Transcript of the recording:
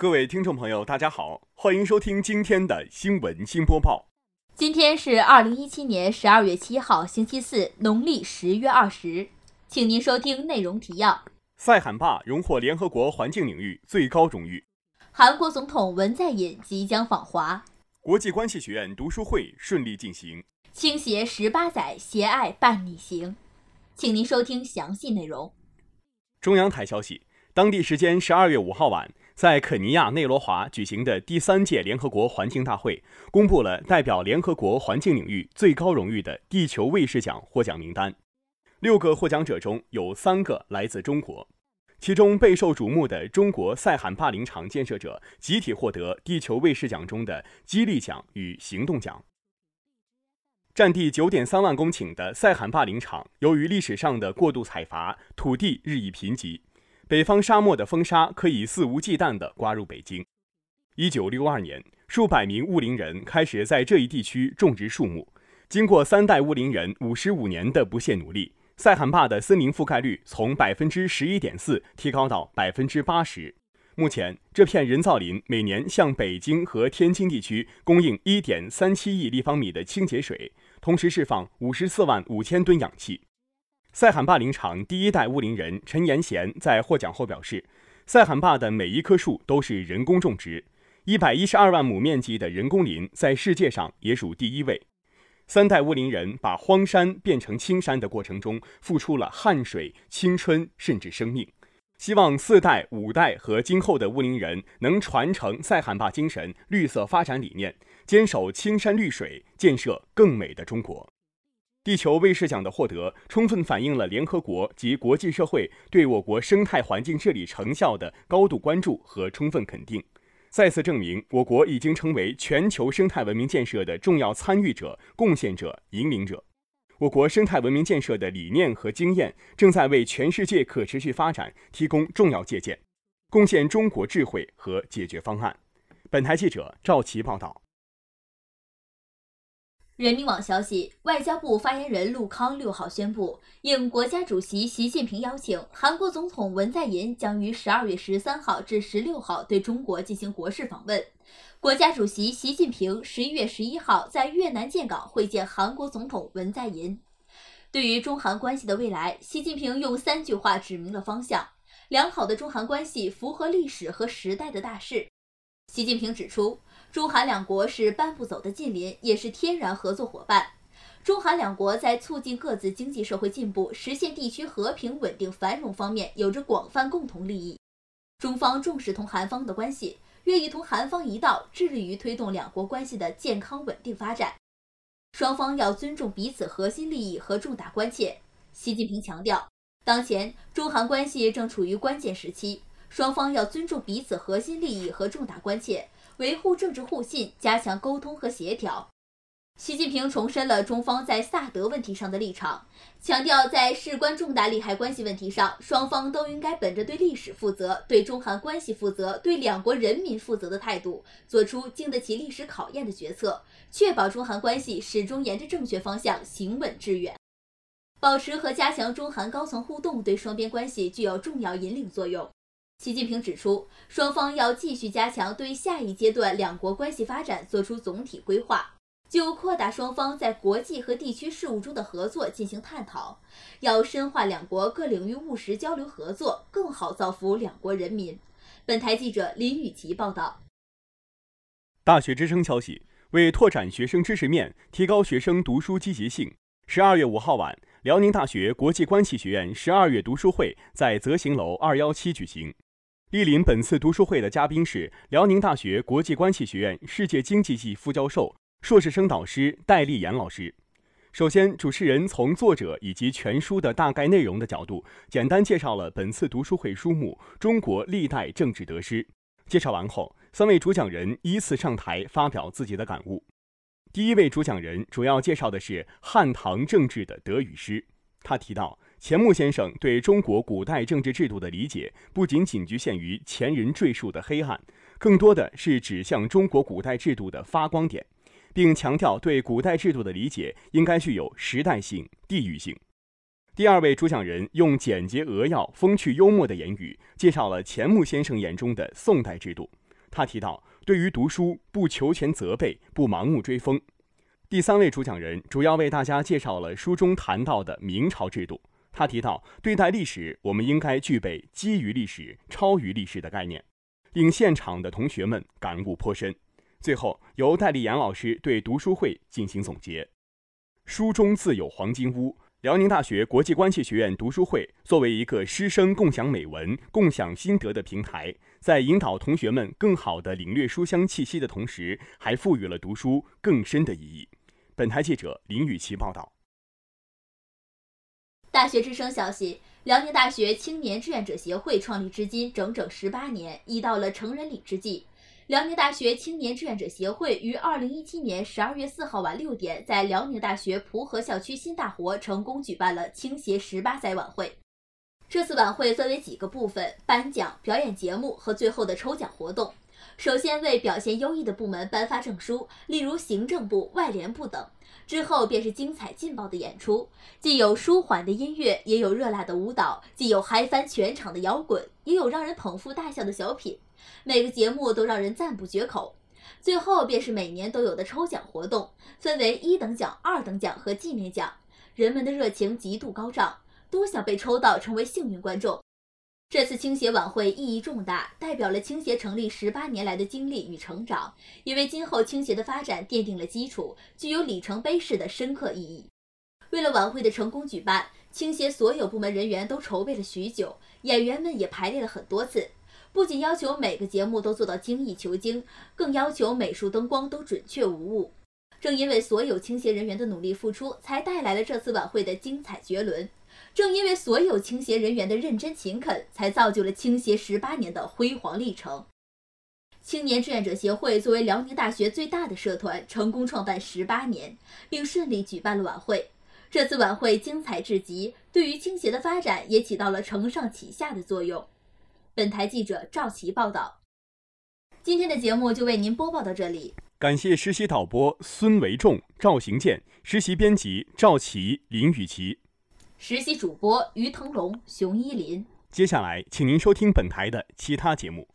各位听众朋友，大家好，欢迎收听今天的新闻新播报。今天是二零一七年十二月七号，星期四，农历十月二十。请您收听内容提要：塞罕坝荣获联合国环境领域最高荣誉；韩国总统文在寅即将访华；国际关系学院读书会顺利进行；倾斜十八载，携爱伴你行。请您收听详细内容。中央台消息，当地时间十二月五号晚。在肯尼亚内罗华举行的第三届联合国环境大会公布了代表联合国环境领域最高荣誉的地球卫士奖获奖名单。六个获奖者中有三个来自中国，其中备受瞩目的中国塞罕坝林场建设者集体获得地球卫士奖中的激励奖与行动奖。占地九点三万公顷的塞罕坝林场，由于历史上的过度采伐，土地日益贫瘠。北方沙漠的风沙可以肆无忌惮地刮入北京。一九六二年，数百名雾林人开始在这一地区种植树木。经过三代雾林人五十五年的不懈努力，塞罕坝的森林覆盖率从百分之十一点四提高到百分之八十。目前，这片人造林每年向北京和天津地区供应一点三七亿立方米的清洁水，同时释放五十四万五千吨氧气。塞罕坝林场第一代乌林人陈延贤在获奖后表示：“塞罕坝的每一棵树都是人工种植，一百一十二万亩面积的人工林在世界上也属第一位。三代乌林人把荒山变成青山的过程中，付出了汗水、青春，甚至生命。希望四代、五代和今后的乌林人能传承塞罕坝精神、绿色发展理念，坚守青山绿水，建设更美的中国。”地球卫士奖的获得，充分反映了联合国及国际社会对我国生态环境治理成效的高度关注和充分肯定，再次证明我国已经成为全球生态文明建设的重要参与者、贡献者、引领者。我国生态文明建设的理念和经验，正在为全世界可持续发展提供重要借鉴，贡献中国智慧和解决方案。本台记者赵琦报道。人民网消息，外交部发言人陆康六号宣布，应国家主席习近平邀请，韩国总统文在寅将于十二月十三号至十六号对中国进行国事访问。国家主席习近平十一月十一号在越南建港会见韩国总统文在寅。对于中韩关系的未来，习近平用三句话指明了方向：良好的中韩关系符合历史和时代的大势。习近平指出。中韩两国是搬不走的近邻，也是天然合作伙伴。中韩两国在促进各自经济社会进步、实现地区和平稳定繁荣方面有着广泛共同利益。中方重视同韩方的关系，愿意同韩方一道，致力于推动两国关系的健康稳定发展。双方要尊重彼此核心利益和重大关切。习近平强调，当前中韩关系正处于关键时期，双方要尊重彼此核心利益和重大关切。维护政治互信，加强沟通和协调。习近平重申了中方在萨德问题上的立场，强调在事关重大利害关系问题上，双方都应该本着对历史负责、对中韩关系负责、对两国人民负责的态度，做出经得起历史考验的决策，确保中韩关系始终沿着正确方向行稳致远。保持和加强中韩高层互动，对双边关系具有重要引领作用。习近平指出，双方要继续加强对下一阶段两国关系发展作出总体规划，就扩大双方在国际和地区事务中的合作进行探讨，要深化两国各领域务实交流合作，更好造福两国人民。本台记者林雨琪报道。大学之声消息，为拓展学生知识面，提高学生读书积极性，十二月五号晚，辽宁大学国际关系学院十二月读书会在泽行楼二幺七举行。莅临本次读书会的嘉宾是辽宁大学国际关系学院世界经济系副教授、硕士生导师戴立岩老师。首先，主持人从作者以及全书的大概内容的角度，简单介绍了本次读书会书目《中国历代政治得失》。介绍完后，三位主讲人依次上台发表自己的感悟。第一位主讲人主要介绍的是汉唐政治的得与失。他提到。钱穆先生对中国古代政治制度的理解，不仅仅局限于前人赘述的黑暗，更多的是指向中国古代制度的发光点，并强调对古代制度的理解应该具有时代性、地域性。第二位主讲人用简洁扼要、风趣幽默的言语，介绍了钱穆先生眼中的宋代制度。他提到，对于读书，不求全责备，不盲目追风。第三位主讲人主要为大家介绍了书中谈到的明朝制度。他提到，对待历史，我们应该具备基于历史、超于历史的概念，令现场的同学们感悟颇深。最后，由戴丽杨老师对读书会进行总结。书中自有黄金屋。辽宁大学国际关系学院读书会作为一个师生共享美文、共享心得的平台，在引导同学们更好地领略书香气息的同时，还赋予了读书更深的意义。本台记者林雨琪报道。大学之声消息：辽宁大学青年志愿者协会创立至今整整十八年，已到了成人礼之际。辽宁大学青年志愿者协会于二零一七年十二月四号晚六点，在辽宁大学蒲河校区新大活成功举办了青协十八载晚会。这次晚会分为几个部分：颁奖、表演节目和最后的抽奖活动。首先为表现优异的部门颁发证书，例如行政部、外联部等。之后便是精彩劲爆的演出，既有舒缓的音乐，也有热辣的舞蹈，既有嗨翻全场的摇滚，也有让人捧腹大笑的小品。每个节目都让人赞不绝口。最后便是每年都有的抽奖活动，分为一等奖、二等奖和纪念奖。人们的热情极度高涨，都想被抽到，成为幸运观众。这次青协晚会意义重大，代表了青协成立十八年来的经历与成长，也为今后青协的发展奠定了基础，具有里程碑式的深刻意义。为了晚会的成功举办，青协所有部门人员都筹备了许久，演员们也排练了很多次。不仅要求每个节目都做到精益求精，更要求美术灯光都准确无误。正因为所有青协人员的努力付出，才带来了这次晚会的精彩绝伦。正因为所有青协人员的认真勤恳，才造就了青协十八年的辉煌历程。青年志愿者协会作为辽宁大学最大的社团，成功创办十八年，并顺利举办了晚会。这次晚会精彩至极，对于青协的发展也起到了承上启下的作用。本台记者赵琪报道。今天的节目就为您播报到这里。感谢实习导播孙维仲、赵行健，实习编辑赵琪、林雨琪，实习主播于腾龙、熊依林。接下来，请您收听本台的其他节目。